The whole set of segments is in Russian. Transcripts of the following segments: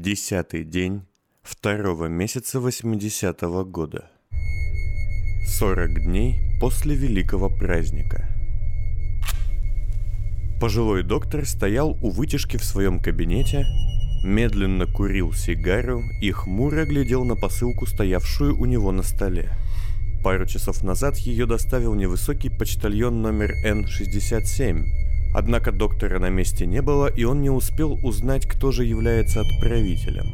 Десятый день второго месяца 80-го года. 40 дней после великого праздника. Пожилой доктор стоял у вытяжки в своем кабинете, медленно курил сигару и хмуро глядел на посылку, стоявшую у него на столе. Пару часов назад ее доставил невысокий почтальон номер Н-67, Однако доктора на месте не было, и он не успел узнать, кто же является отправителем.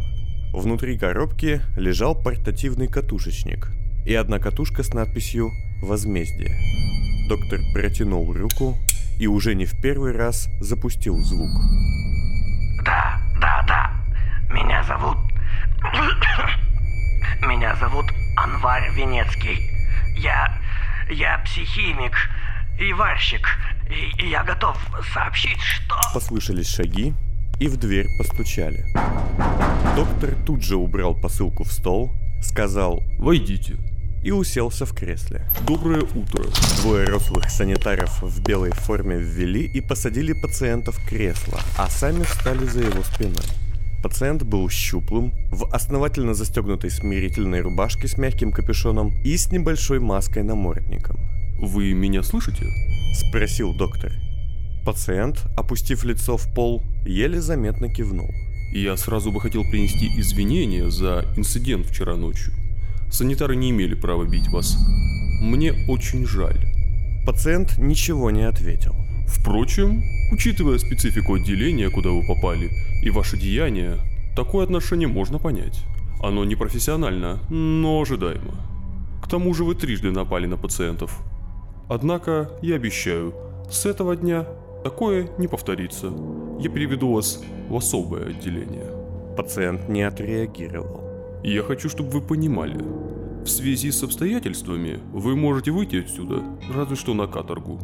Внутри коробки лежал портативный катушечник и одна катушка с надписью «Возмездие». Доктор протянул руку и уже не в первый раз запустил звук. Да, да, да. Меня зовут... Меня зовут Анвар Венецкий. Я... Я психимик и варщик. И, я готов сообщить, что... Послышались шаги, и в дверь постучали. Доктор тут же убрал посылку в стол, сказал «Войдите» и уселся в кресле. «Доброе утро». Двое рослых санитаров в белой форме ввели и посадили пациента в кресло, а сами встали за его спиной. Пациент был щуплым, в основательно застегнутой смирительной рубашке с мягким капюшоном и с небольшой маской намордником. «Вы меня слышите?» — спросил доктор. Пациент, опустив лицо в пол, еле заметно кивнул. «Я сразу бы хотел принести извинения за инцидент вчера ночью. Санитары не имели права бить вас. Мне очень жаль». Пациент ничего не ответил. Впрочем, учитывая специфику отделения, куда вы попали, и ваше деяние, такое отношение можно понять. Оно не профессионально, но ожидаемо. К тому же вы трижды напали на пациентов – Однако, я обещаю, с этого дня такое не повторится. Я переведу вас в особое отделение. Пациент не отреагировал. Я хочу, чтобы вы понимали, в связи с обстоятельствами вы можете выйти отсюда, разве что на каторгу.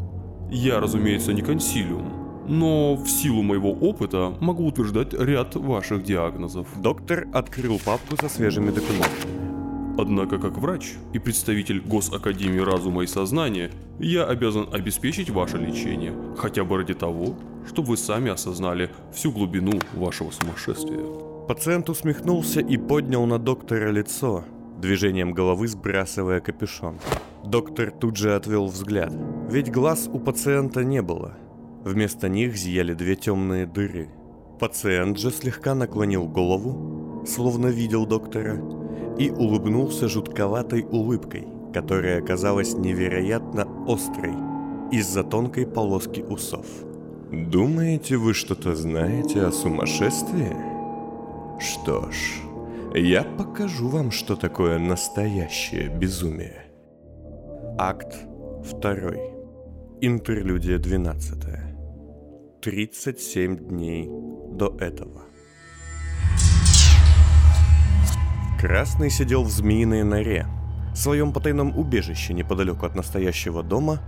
Я, разумеется, не консилиум, но в силу моего опыта могу утверждать ряд ваших диагнозов. Доктор открыл папку со свежими документами. Однако, как врач и представитель Госакадемии разума и сознания, я обязан обеспечить ваше лечение, хотя бы ради того, чтобы вы сами осознали всю глубину вашего сумасшествия. Пациент усмехнулся и поднял на доктора лицо, движением головы сбрасывая капюшон. Доктор тут же отвел взгляд, ведь глаз у пациента не было. Вместо них зияли две темные дыры. Пациент же слегка наклонил голову, словно видел доктора, и улыбнулся жутковатой улыбкой, которая оказалась невероятно острой из-за тонкой полоски усов. «Думаете, вы что-то знаете о сумасшествии? Что ж, я покажу вам, что такое настоящее безумие». Акт 2. Интерлюдия 12. 37 дней до этого. Красный сидел в змеиной норе, в своем потайном убежище неподалеку от настоящего дома,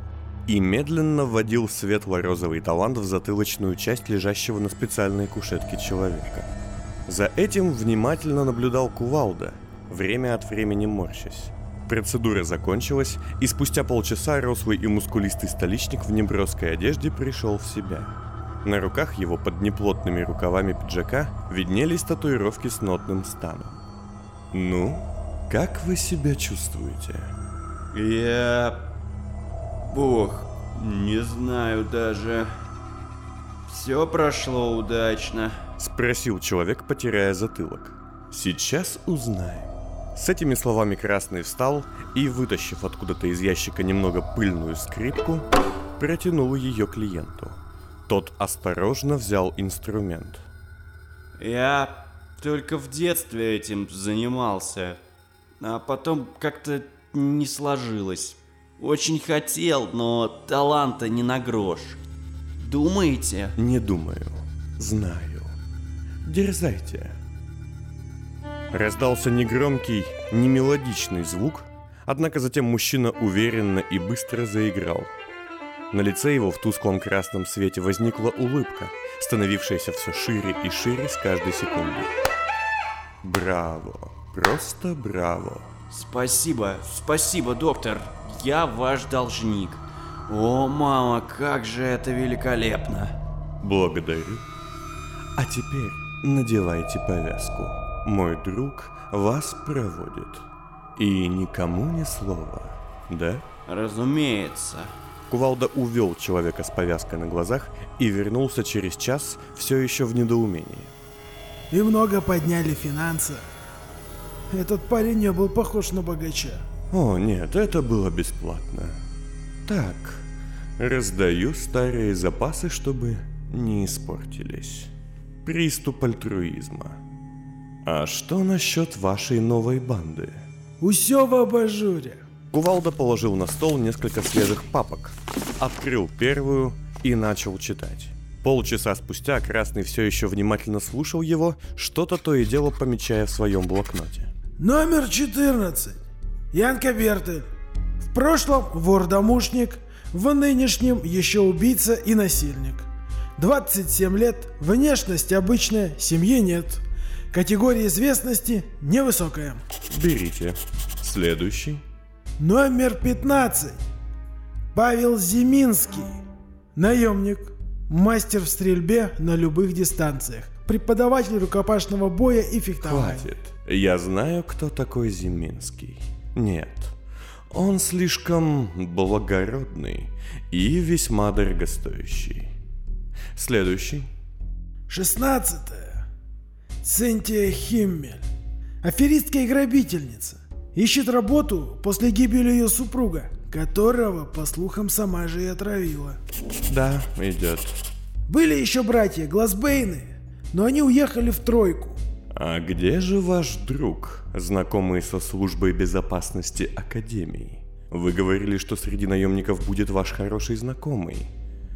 и медленно вводил светло-розовый талант в затылочную часть лежащего на специальной кушетке человека. За этим внимательно наблюдал Кувалда, время от времени морщась. Процедура закончилась, и спустя полчаса рослый и мускулистый столичник в неброской одежде пришел в себя. На руках его под неплотными рукавами пиджака виднелись татуировки с нотным станом. Ну, как вы себя чувствуете? Я... Бог, не знаю даже. Все прошло удачно. Спросил человек, потеряя затылок. Сейчас узнаем. С этими словами Красный встал и, вытащив откуда-то из ящика немного пыльную скрипку, протянул ее клиенту. Тот осторожно взял инструмент. Я только в детстве этим занимался. А потом как-то не сложилось. Очень хотел, но таланта не на грош. Думаете? Не думаю. Знаю. Дерзайте. Раздался негромкий, немелодичный звук, однако затем мужчина уверенно и быстро заиграл. На лице его в тусклом красном свете возникла улыбка, становившаяся все шире и шире с каждой секундой. Браво, просто браво. Спасибо, спасибо, доктор. Я ваш должник. О, мама, как же это великолепно. Благодарю. А теперь надевайте повязку. Мой друг вас проводит. И никому ни слова, да? Разумеется. Кувалда увел человека с повязкой на глазах и вернулся через час все еще в недоумении. И много подняли финансы. Этот парень не был похож на богача. О, нет, это было бесплатно. Так, раздаю старые запасы, чтобы не испортились. Приступ альтруизма. А что насчет вашей новой банды? Усё в абажуре. Кувалда положил на стол несколько свежих папок, открыл первую и начал читать. Полчаса спустя Красный все еще внимательно слушал его, что-то то и дело помечая в своем блокноте. Номер 14. Янка Бертель. В прошлом вор-домушник, в нынешнем еще убийца и насильник. 27 лет, внешность обычная, семьи нет. Категория известности невысокая. Берите. Следующий. Номер 15. Павел Зиминский. Наемник. Мастер в стрельбе на любых дистанциях. Преподаватель рукопашного боя и фехтования. Хватит. Я знаю, кто такой Зиминский. Нет. Он слишком благородный и весьма дорогостоящий. Следующий. 16. Цинтия Химмель. Аферистка и грабительница. Ищет работу после гибели ее супруга, которого, по слухам, сама же и отравила. Да, идет. Были еще братья Глазбейны, но они уехали в тройку. А где же ваш друг, знакомый со службой безопасности Академии? Вы говорили, что среди наемников будет ваш хороший знакомый.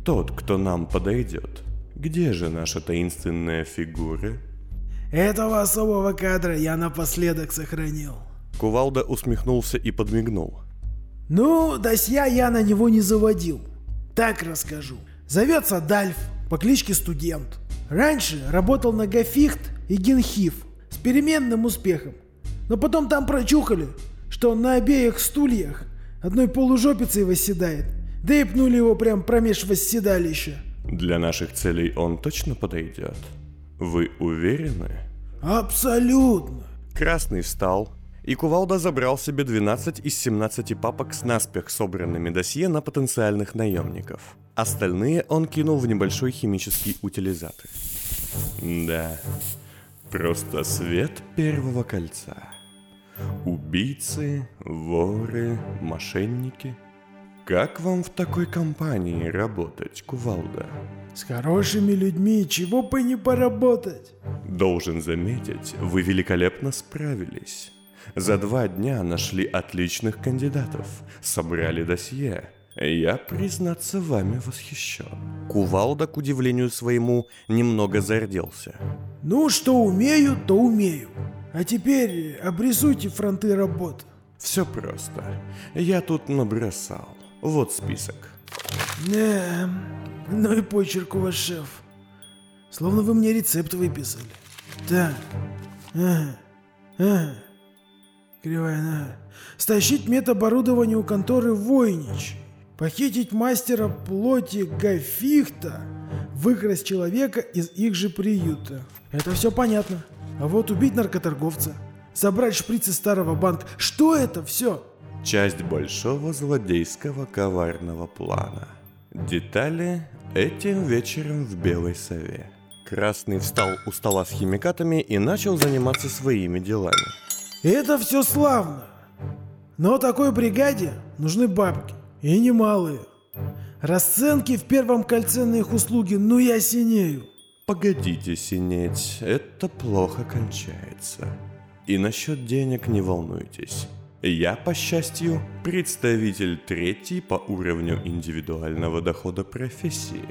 Тот, кто нам подойдет. Где же наша таинственная фигура? Этого особого кадра я напоследок сохранил. Кувалда усмехнулся и подмигнул. Ну, досья я на него не заводил. Так расскажу. Зовется Дальф по кличке Студент. Раньше работал на Гафихт и Генхиф с переменным успехом. Но потом там прочухали, что он на обеих стульях одной полужопицей восседает. Да и пнули его прям промеж восседалища. Для наших целей он точно подойдет? Вы уверены? Абсолютно. Красный встал, и Кувалда забрал себе 12 из 17 папок с наспех собранными досье на потенциальных наемников. Остальные он кинул в небольшой химический утилизатор. Да, просто свет первого кольца. Убийцы, воры, мошенники. Как вам в такой компании работать, Кувалда? С хорошими людьми чего бы не поработать. Должен заметить, вы великолепно справились. За два дня нашли отличных кандидатов, собрали досье. Я, признаться, вами восхищен. Кувалда, к удивлению своему, немного зарделся. Ну, что умею, то умею. А теперь обрисуйте фронты работ. Все просто. Я тут набросал. Вот список. Не, ну и почерк у вас, шеф. Словно вы мне рецепт выписали. Так, ага, ага. Кривая нога. Стащить медоборудование у конторы Войнич. Похитить мастера плоти Гафихта. Выкрасть человека из их же приюта. Это все понятно. А вот убить наркоторговца. Забрать шприцы старого банка. Что это все? Часть большого злодейского коварного плана. Детали этим вечером в Белой Сове. Красный встал у стола с химикатами и начал заниматься своими делами. Это все славно. Но такой бригаде нужны бабки. И немалые. Расценки в первом кольце на их услуги, ну я синею. Погодите синеть, это плохо кончается. И насчет денег не волнуйтесь. Я, по счастью, представитель третий по уровню индивидуального дохода профессии.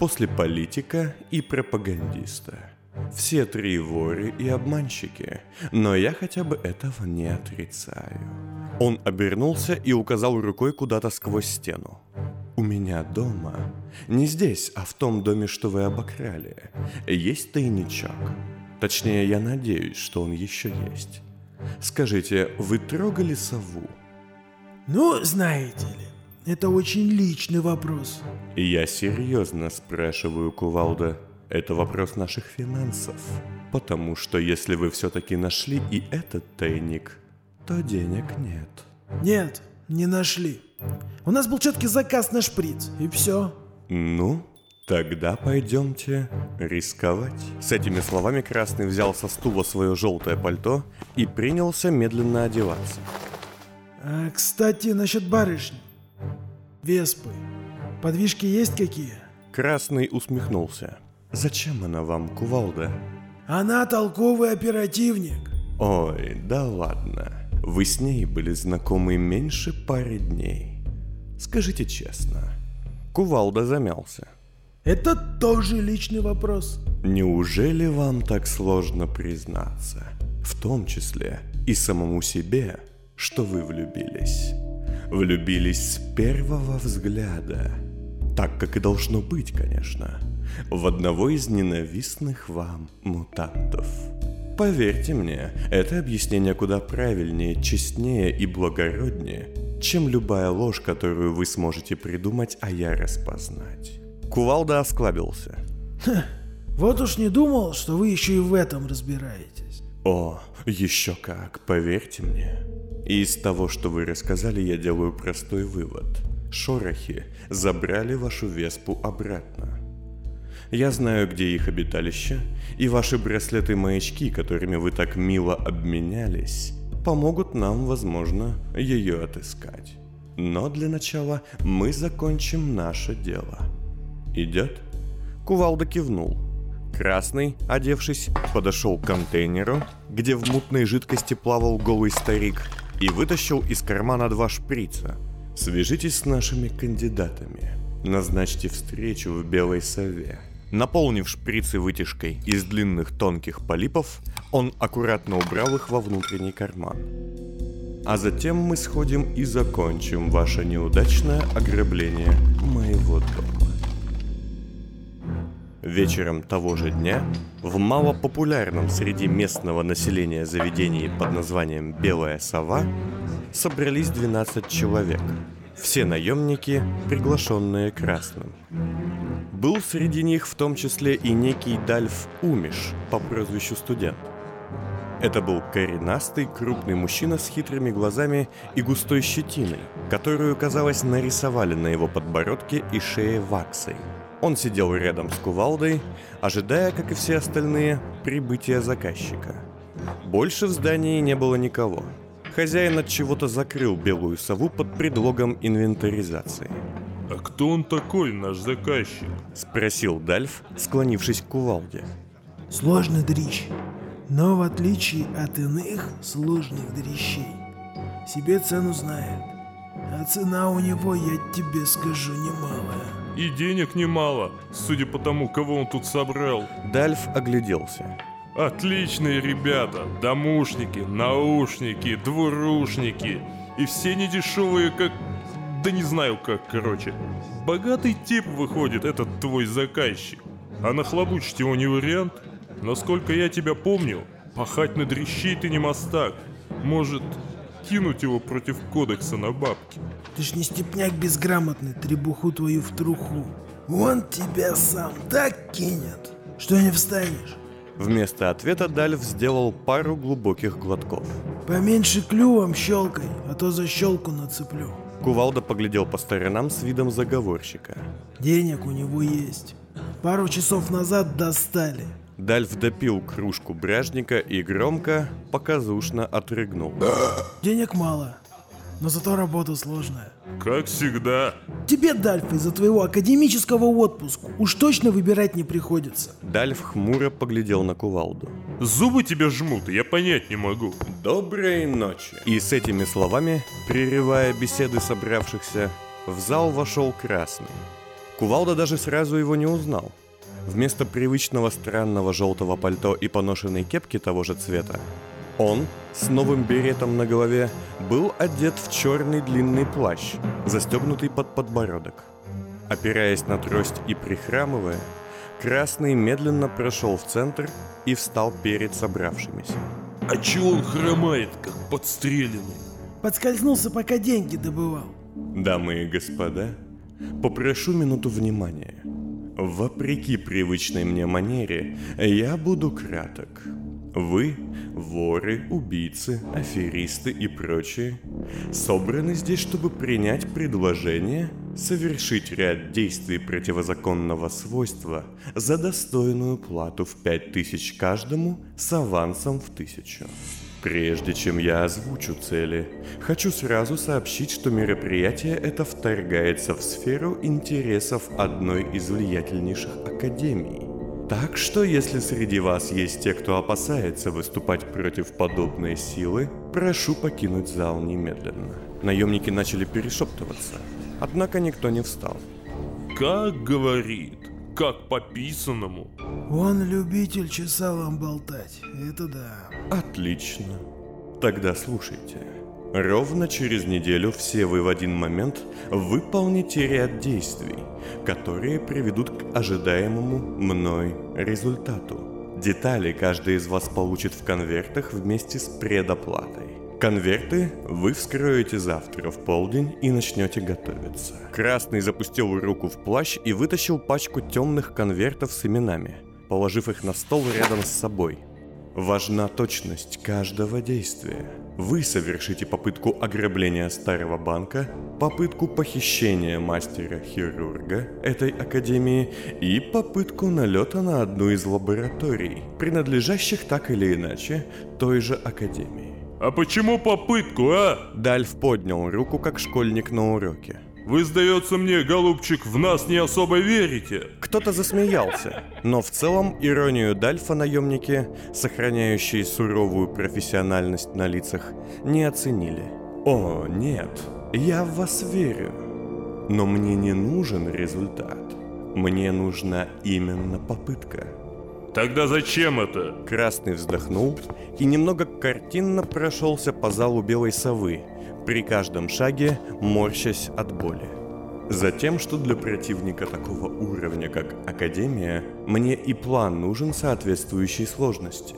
После политика и пропагандиста. Все три воры и обманщики, но я хотя бы этого не отрицаю. Он обернулся и указал рукой куда-то сквозь стену. У меня дома, не здесь, а в том доме, что вы обокрали, есть тайничок. Точнее, я надеюсь, что он еще есть. Скажите, вы трогали сову? Ну, знаете ли, это очень личный вопрос. Я серьезно спрашиваю, Кувалда. Это вопрос наших финансов. Потому что если вы все-таки нашли и этот тайник, то денег нет. Нет, не нашли. У нас был четкий заказ на шприц, и все. Ну, тогда пойдемте рисковать. С этими словами Красный взял со стула свое желтое пальто и принялся медленно одеваться. А, кстати, насчет барышни. Веспы. Подвижки есть какие? Красный усмехнулся. Зачем она вам, кувалда? Она толковый оперативник. Ой, да ладно. Вы с ней были знакомы меньше пары дней. Скажите честно. Кувалда замялся. Это тоже личный вопрос. Неужели вам так сложно признаться, в том числе и самому себе, что вы влюбились? Влюбились с первого взгляда. Так, как и должно быть, конечно. В одного из ненавистных вам мутантов. Поверьте мне, это объяснение куда правильнее, честнее и благороднее, чем любая ложь, которую вы сможете придумать, а я распознать. Кувалда осклабился. Вот уж не думал, что вы еще и в этом разбираетесь. О, еще как, поверьте мне. И из того, что вы рассказали, я делаю простой вывод. Шорохи забрали вашу Веспу обратно. Я знаю, где их обиталище, и ваши браслеты-маячки, которыми вы так мило обменялись, помогут нам, возможно, ее отыскать. Но для начала мы закончим наше дело. Идет? Кувалда кивнул. Красный, одевшись, подошел к контейнеру, где в мутной жидкости плавал голый старик, и вытащил из кармана два шприца. Свяжитесь с нашими кандидатами. Назначьте встречу в Белой Сове. Наполнив шприцы вытяжкой из длинных тонких полипов, он аккуратно убрал их во внутренний карман. А затем мы сходим и закончим ваше неудачное ограбление моего дома. Вечером того же дня в малопопулярном среди местного населения заведении под названием «Белая сова» собрались 12 человек. Все наемники, приглашенные Красным. Был среди них в том числе и некий Дальф Умиш по прозвищу Студент. Это был коренастый, крупный мужчина с хитрыми глазами и густой щетиной, которую, казалось, нарисовали на его подбородке и шее ваксой – он сидел рядом с кувалдой, ожидая, как и все остальные, прибытия заказчика. Больше в здании не было никого. Хозяин от чего-то закрыл белую сову под предлогом инвентаризации. «А кто он такой, наш заказчик?» – спросил Дальф, склонившись к кувалде. Сложный дрищ, но в отличие от иных сложных дрищей, себе цену знает. А цена у него, я тебе скажу, немалая. И денег немало, судя по тому, кого он тут собрал. Дальф огляделся. Отличные ребята, домушники, наушники, двурушники. И все недешевые, как... Да не знаю как, короче. Богатый тип выходит, этот твой заказчик. А нахлобучить его не вариант? Насколько я тебя помню, пахать на дрищей ты не мастак. Может, кинуть его против кодекса на бабки. Ты ж не степняк безграмотный, требуху твою в труху. Он тебя сам так кинет, что не встанешь. Вместо ответа Дальф сделал пару глубоких глотков. Поменьше клювом щелкай, а то за щелку нацеплю. Кувалда поглядел по сторонам с видом заговорщика. Денег у него есть. Пару часов назад достали. Дальф допил кружку бряжника и громко, показушно отрыгнул. Денег мало, но зато работа сложная. Как всегда. Тебе, Дальф, из-за твоего академического отпуска уж точно выбирать не приходится. Дальф хмуро поглядел на кувалду. Зубы тебе жмут, я понять не могу. Доброй ночи. И с этими словами, прерывая беседы собравшихся, в зал вошел Красный. Кувалда даже сразу его не узнал – Вместо привычного странного желтого пальто и поношенной кепки того же цвета, он, с новым беретом на голове, был одет в черный длинный плащ, застегнутый под подбородок. Опираясь на трость и прихрамывая, Красный медленно прошел в центр и встал перед собравшимися. А чего он хромает, как подстреленный? Подскользнулся, пока деньги добывал. Дамы и господа, попрошу минуту внимания. Вопреки привычной мне манере, я буду краток. Вы, воры, убийцы, аферисты и прочие, собраны здесь, чтобы принять предложение совершить ряд действий противозаконного свойства за достойную плату в 5000 каждому с авансом в тысячу. Прежде чем я озвучу цели, хочу сразу сообщить, что мероприятие это вторгается в сферу интересов одной из влиятельнейших академий. Так что, если среди вас есть те, кто опасается выступать против подобной силы, прошу покинуть зал немедленно. Наемники начали перешептываться, однако никто не встал. Как говорит, как по писанному. Он любитель чесалом болтать, это да. Отлично. Тогда слушайте. Ровно через неделю все вы в один момент выполните ряд действий, которые приведут к ожидаемому мной результату. Детали каждый из вас получит в конвертах вместе с предоплатой. Конверты вы вскроете завтра в полдень и начнете готовиться. Красный запустил руку в плащ и вытащил пачку темных конвертов с именами, положив их на стол рядом с собой. Важна точность каждого действия. Вы совершите попытку ограбления старого банка, попытку похищения мастера-хирурга этой академии и попытку налета на одну из лабораторий, принадлежащих так или иначе той же академии. А почему попытку, а? Дальф поднял руку, как школьник на уроке. Вы, сдается мне, голубчик, в нас не особо верите. Кто-то засмеялся, но в целом иронию Дальфа наемники, сохраняющие суровую профессиональность на лицах, не оценили. О, нет, я в вас верю. Но мне не нужен результат. Мне нужна именно попытка. Тогда зачем это? Красный вздохнул и немного картинно прошелся по залу белой совы, при каждом шаге морщась от боли. Затем, что для противника такого уровня, как Академия, мне и план нужен соответствующей сложности.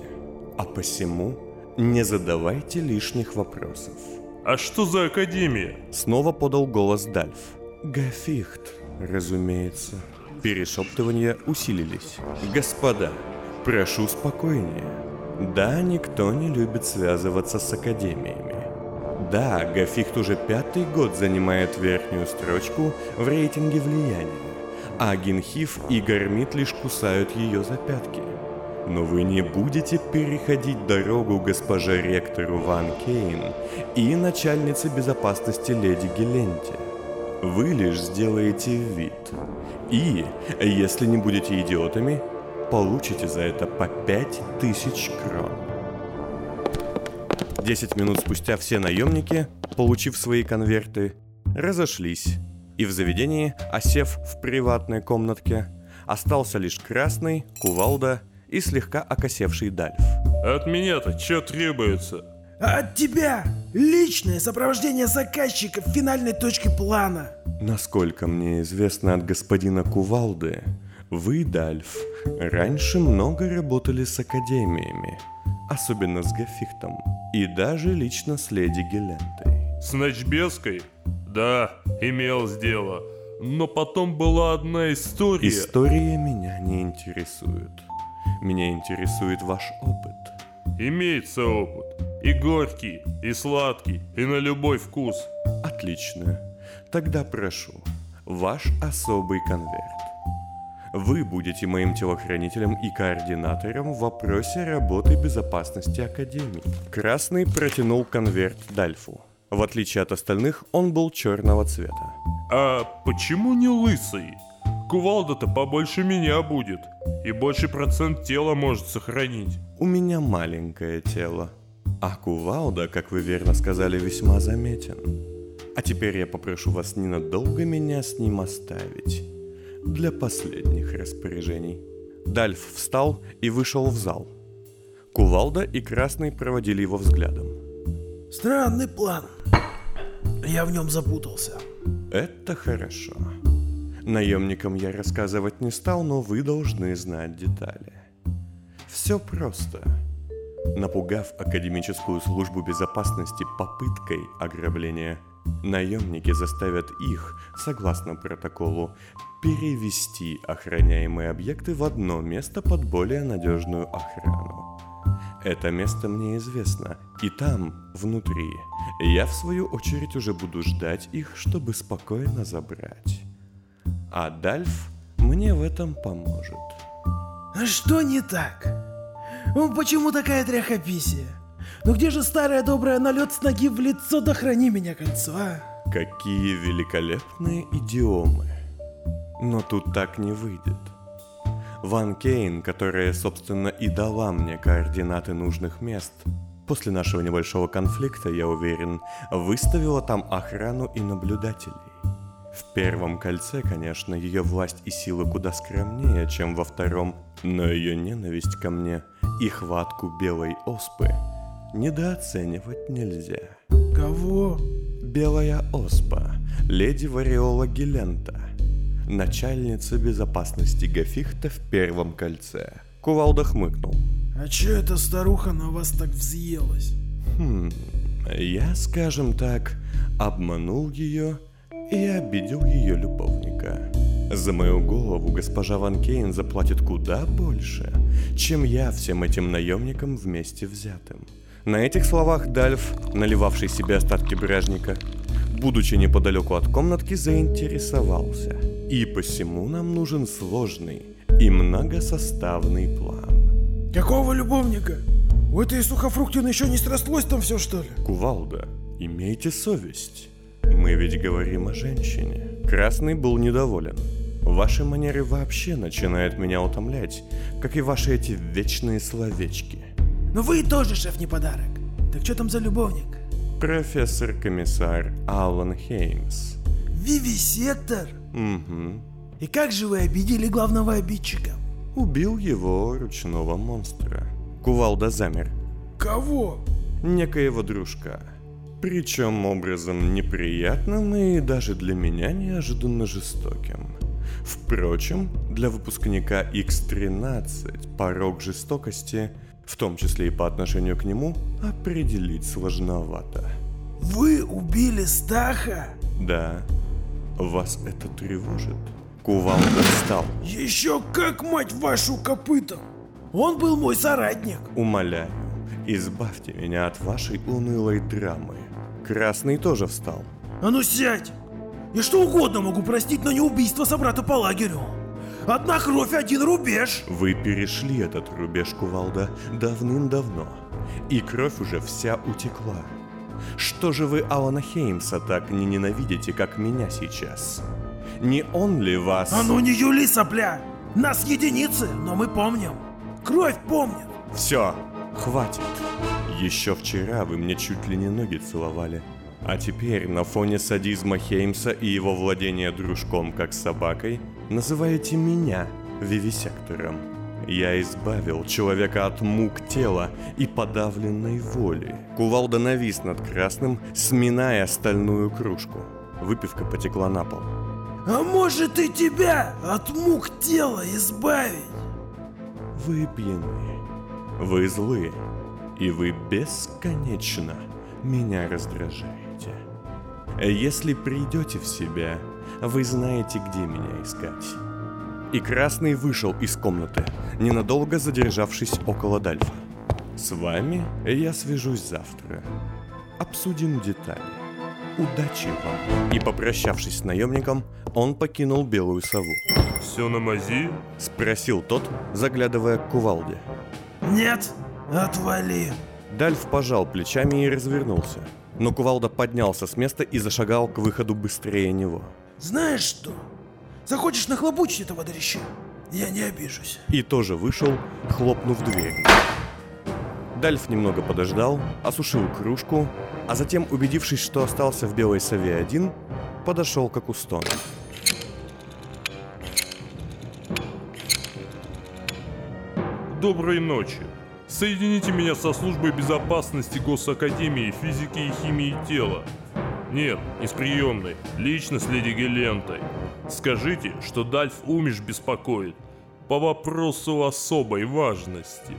А посему не задавайте лишних вопросов. А что за Академия? Снова подал голос Дальф. Гафихт, разумеется. Перешептывания усилились. Господа, прошу спокойнее. Да, никто не любит связываться с академиями. Да, Гафихт уже пятый год занимает верхнюю строчку в рейтинге влияния, а Генхиф и Гармит лишь кусают ее за пятки. Но вы не будете переходить дорогу госпоже ректору Ван Кейн и начальнице безопасности леди Геленте. Вы лишь сделаете вид. И, если не будете идиотами, получите за это по пять тысяч крон. Десять минут спустя все наемники, получив свои конверты, разошлись. И в заведении, осев в приватной комнатке, остался лишь красный, кувалда и слегка окосевший Дальф. От меня-то что требуется? От тебя личное сопровождение заказчика в финальной точке плана. Насколько мне известно от господина Кувалды, вы, Дальф, раньше много работали с академиями, особенно с Гафихтом, и даже лично с леди Гелентой. С Ночбеской? Да, имел дело. Но потом была одна история. История меня не интересует. Меня интересует ваш опыт. Имеется опыт. И горький, и сладкий, и на любой вкус. Отлично. Тогда прошу, ваш особый конверт. Вы будете моим телохранителем и координатором в вопросе работы безопасности Академии. Красный протянул конверт Дальфу. В отличие от остальных, он был черного цвета. А почему не лысый? Кувалда-то побольше меня будет. И больше процент тела может сохранить. У меня маленькое тело. А кувалда, как вы верно сказали, весьма заметен. А теперь я попрошу вас ненадолго меня с ним оставить. Для последних распоряжений. Дальф встал и вышел в зал. Кувалда и Красный проводили его взглядом. Странный план. Я в нем запутался. Это хорошо. Наемникам я рассказывать не стал, но вы должны знать детали. Все просто. Напугав академическую службу безопасности попыткой ограбления, Наемники заставят их, согласно протоколу, перевести охраняемые объекты в одно место под более надежную охрану. Это место мне известно, и там, внутри, я в свою очередь уже буду ждать их, чтобы спокойно забрать. А Дальф мне в этом поможет. А что не так? Почему такая тряхописия? Ну где же старая добрая налет с ноги в лицо да храни меня кольцо, а? Какие великолепные идиомы. Но тут так не выйдет. Ван Кейн, которая, собственно, и дала мне координаты нужных мест, после нашего небольшого конфликта, я уверен, выставила там охрану и наблюдателей. В первом кольце, конечно, ее власть и сила куда скромнее, чем во втором, но ее ненависть ко мне и хватку белой оспы недооценивать нельзя. Кого? Белая оспа, леди Вариола Гелента, начальница безопасности Гафихта в первом кольце. Кувалда хмыкнул. А чё эта старуха на вас так взъелась? Хм, я, скажем так, обманул ее и обидел ее любовника. За мою голову госпожа Ван Кейн заплатит куда больше, чем я всем этим наемникам вместе взятым. На этих словах Дальф, наливавший себе остатки бражника, будучи неподалеку от комнатки, заинтересовался. И посему нам нужен сложный и многосоставный план. Какого любовника? У этой сухофруктины еще не срослось там все что ли? Кувалда, имейте совесть. Мы ведь говорим о женщине. Красный был недоволен. Ваши манеры вообще начинают меня утомлять, как и ваши эти вечные словечки. Но вы тоже, шеф, не подарок. Так что там за любовник? Профессор-комиссар Алан Хеймс. Вивисектор? Угу. И как же вы обидели главного обидчика? Убил его ручного монстра. Кувалда замер. Кого? Некоего дружка. Причем образом неприятным и даже для меня неожиданно жестоким. Впрочем, для выпускника X13 порог жестокости, в том числе и по отношению к нему, определить сложновато. Вы убили Стаха? Да. Вас это тревожит? Кувалда встал. Еще как, мать вашу, копытом! Он был мой соратник. Умоляю, избавьте меня от вашей унылой драмы. Красный тоже встал. А ну сядь! Я что угодно могу простить, но не убийство собрата по лагерю. Одна кровь, один рубеж. Вы перешли этот рубеж, Кувалда, давным-давно. И кровь уже вся утекла. Что же вы Алана Хеймса так не ненавидите, как меня сейчас? Не он ли вас... А ну не юли, сопля! Нас единицы, но мы помним. Кровь помнит. Все, хватит. Еще вчера вы мне чуть ли не ноги целовали. А теперь на фоне садизма Хеймса и его владения дружком как собакой называете меня вивисектором. Я избавил человека от мук тела и подавленной воли. Кувалда навис над красным, сминая стальную кружку. Выпивка потекла на пол. А может и тебя от мук тела избавить? Вы пьяны. Вы злы. И вы бесконечно меня раздражаете. Если придете в себя, вы знаете, где меня искать. И Красный вышел из комнаты, ненадолго задержавшись около Дальфа. С вами я свяжусь завтра. Обсудим детали. Удачи вам. И попрощавшись с наемником, он покинул Белую Сову. Все на мази? Спросил тот, заглядывая к кувалде. Нет, отвали. Дальф пожал плечами и развернулся. Но Кувалда поднялся с места и зашагал к выходу быстрее него. Знаешь что? Захочешь нахлобучить этого дрища? Я не обижусь. И тоже вышел, хлопнув дверь. Дальф немного подождал, осушил кружку, а затем, убедившись, что остался в Белой Сове один, подошел к Акустону. Доброй ночи. Соедините меня со службой безопасности Госакадемии физики и химии тела. Нет, не с приемной, лично с леди Гелентой. Скажите, что Дальф Умиш беспокоит по вопросу особой важности.